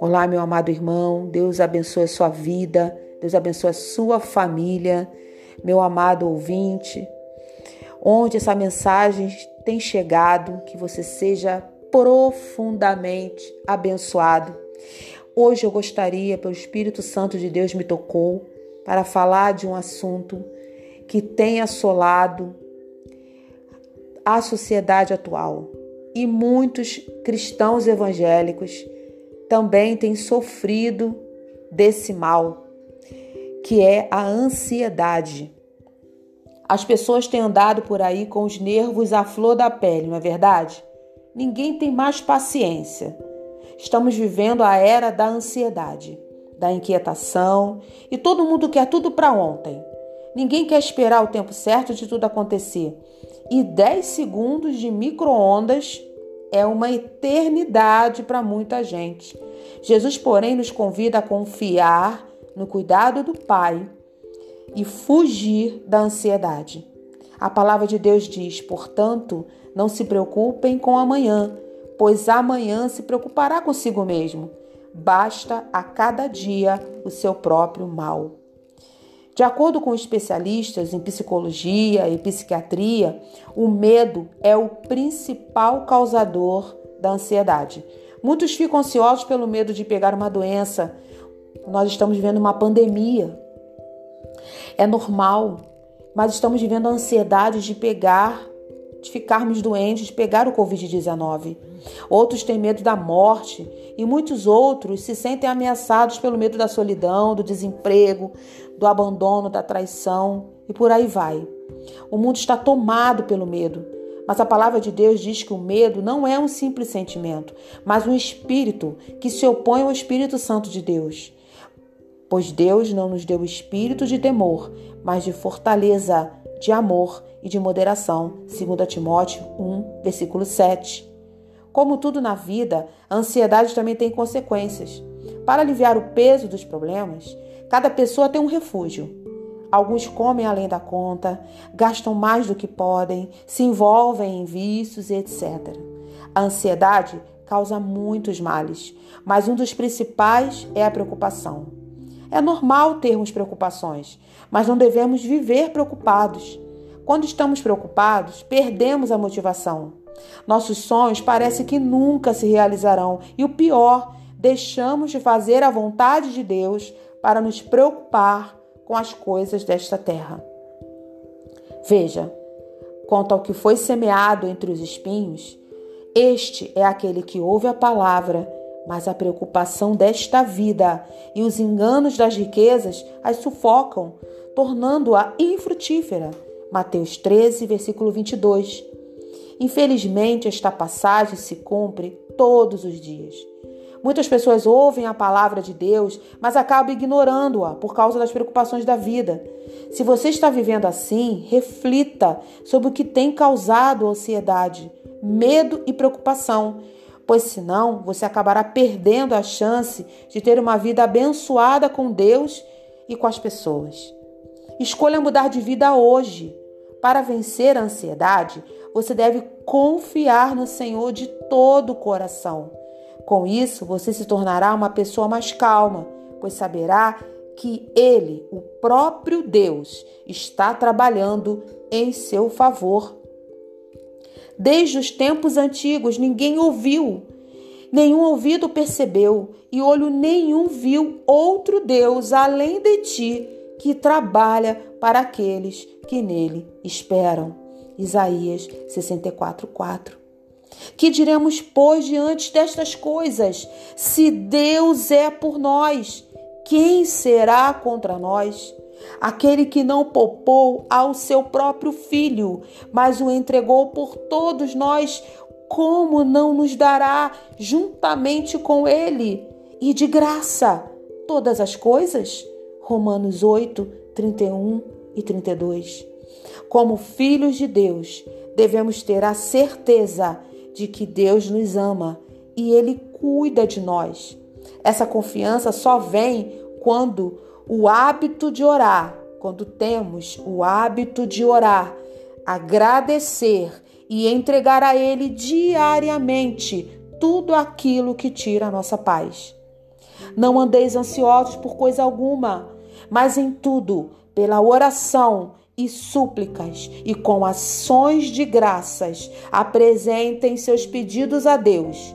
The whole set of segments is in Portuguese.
Olá, meu amado irmão, Deus abençoe a sua vida, Deus abençoe a sua família, meu amado ouvinte, onde essa mensagem tem chegado, que você seja profundamente abençoado. Hoje eu gostaria, pelo Espírito Santo de Deus me tocou, para falar de um assunto que tem assolado a sociedade atual e muitos cristãos evangélicos também têm sofrido desse mal, que é a ansiedade. As pessoas têm andado por aí com os nervos à flor da pele, não é verdade? Ninguém tem mais paciência. Estamos vivendo a era da ansiedade, da inquietação e todo mundo quer tudo para ontem. Ninguém quer esperar o tempo certo de tudo acontecer. E 10 segundos de micro-ondas é uma eternidade para muita gente. Jesus, porém, nos convida a confiar no cuidado do Pai e fugir da ansiedade. A palavra de Deus diz, portanto, não se preocupem com amanhã, pois amanhã se preocupará consigo mesmo. Basta a cada dia o seu próprio mal. De acordo com especialistas em psicologia e psiquiatria, o medo é o principal causador da ansiedade. Muitos ficam ansiosos pelo medo de pegar uma doença. Nós estamos vivendo uma pandemia. É normal, mas estamos vivendo a ansiedade de pegar, de ficarmos doentes, de pegar o Covid-19. Outros têm medo da morte e muitos outros se sentem ameaçados pelo medo da solidão, do desemprego, do abandono, da traição e por aí vai. O mundo está tomado pelo medo, mas a palavra de Deus diz que o medo não é um simples sentimento, mas um espírito que se opõe ao Espírito Santo de Deus. Pois Deus não nos deu espírito de temor, mas de fortaleza, de amor e de moderação. 2 Timóteo 1, versículo 7. Como tudo na vida, a ansiedade também tem consequências. Para aliviar o peso dos problemas, Cada pessoa tem um refúgio. Alguns comem além da conta, gastam mais do que podem, se envolvem em vícios etc. A ansiedade causa muitos males, mas um dos principais é a preocupação. É normal termos preocupações, mas não devemos viver preocupados. Quando estamos preocupados, perdemos a motivação. Nossos sonhos parecem que nunca se realizarão e o pior, deixamos de fazer a vontade de Deus para nos preocupar com as coisas desta terra. Veja, quanto ao que foi semeado entre os espinhos, este é aquele que ouve a palavra, mas a preocupação desta vida e os enganos das riquezas as sufocam, tornando-a infrutífera. Mateus 13, versículo 22. Infelizmente, esta passagem se cumpre todos os dias. Muitas pessoas ouvem a palavra de Deus, mas acabam ignorando-a por causa das preocupações da vida. Se você está vivendo assim, reflita sobre o que tem causado ansiedade, medo e preocupação, pois senão você acabará perdendo a chance de ter uma vida abençoada com Deus e com as pessoas. Escolha mudar de vida hoje. Para vencer a ansiedade, você deve confiar no Senhor de todo o coração. Com isso, você se tornará uma pessoa mais calma, pois saberá que Ele, o próprio Deus, está trabalhando em seu favor. Desde os tempos antigos, ninguém ouviu, nenhum ouvido percebeu e olho nenhum viu outro Deus além de ti que trabalha para aqueles que nele esperam. Isaías 64, 4. Que diremos, pois, diante destas coisas? Se Deus é por nós, quem será contra nós? Aquele que não poupou ao seu próprio filho, mas o entregou por todos nós, como não nos dará juntamente com ele e de graça todas as coisas? Romanos 8, 31 e 32. Como filhos de Deus, devemos ter a certeza de que Deus nos ama e Ele cuida de nós. Essa confiança só vem quando o hábito de orar, quando temos o hábito de orar, agradecer e entregar a Ele diariamente tudo aquilo que tira a nossa paz. Não andeis ansiosos por coisa alguma, mas em tudo, pela oração e súplicas e com ações de graças, apresentem seus pedidos a Deus.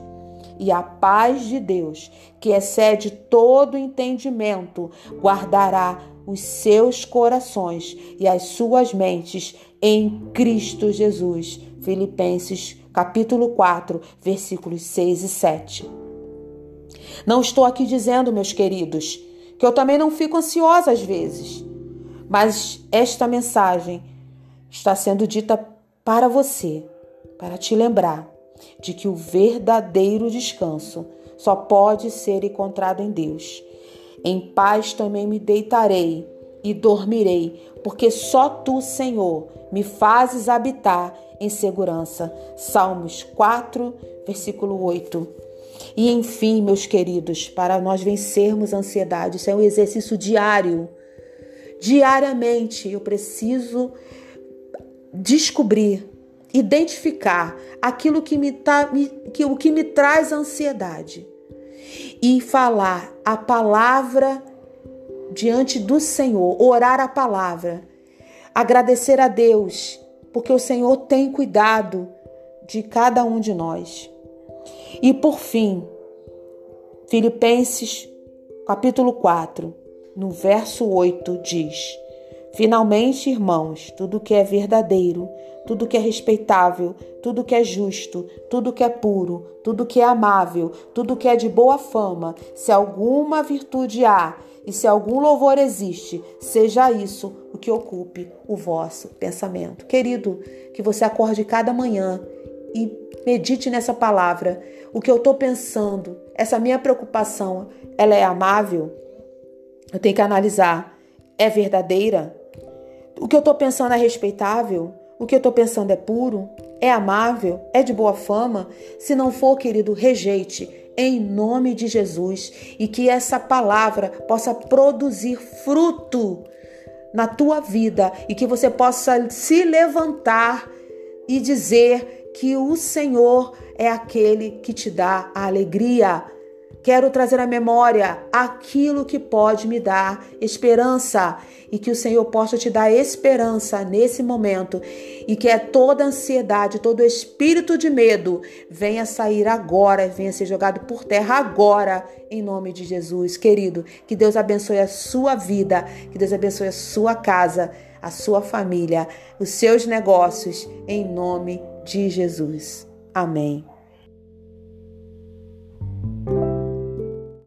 E a paz de Deus, que excede todo entendimento, guardará os seus corações e as suas mentes em Cristo Jesus. Filipenses capítulo 4, versículos 6 e 7. Não estou aqui dizendo, meus queridos, que eu também não fico ansiosa às vezes, mas esta mensagem está sendo dita para você, para te lembrar de que o verdadeiro descanso só pode ser encontrado em Deus. Em paz também me deitarei e dormirei, porque só tu, Senhor, me fazes habitar em segurança. Salmos 4, versículo 8. E enfim, meus queridos, para nós vencermos a ansiedade, isso é um exercício diário. Diariamente eu preciso descobrir, identificar aquilo que me, tá, que, o que me traz ansiedade e falar a palavra diante do Senhor, orar a palavra, agradecer a Deus, porque o Senhor tem cuidado de cada um de nós. E por fim, Filipenses capítulo 4, no verso 8 diz: Finalmente, irmãos, tudo que é verdadeiro, tudo que é respeitável, tudo que é justo, tudo que é puro, tudo que é amável, tudo que é de boa fama, se alguma virtude há e se algum louvor existe, seja isso o que ocupe o vosso pensamento. Querido, que você acorde cada manhã e medite nessa palavra. O que eu estou pensando, essa minha preocupação, ela é amável? Eu tenho que analisar. É verdadeira? O que eu estou pensando é respeitável? O que eu estou pensando é puro? É amável? É de boa fama? Se não for, querido, rejeite em nome de Jesus e que essa palavra possa produzir fruto na tua vida e que você possa se levantar e dizer que o Senhor é aquele que te dá a alegria. Quero trazer à memória aquilo que pode me dar esperança e que o Senhor possa te dar esperança nesse momento e que é toda ansiedade, todo espírito de medo venha sair agora, venha ser jogado por terra agora, em nome de Jesus. Querido, que Deus abençoe a sua vida, que Deus abençoe a sua casa, a sua família, os seus negócios, em nome de Jesus. Amém.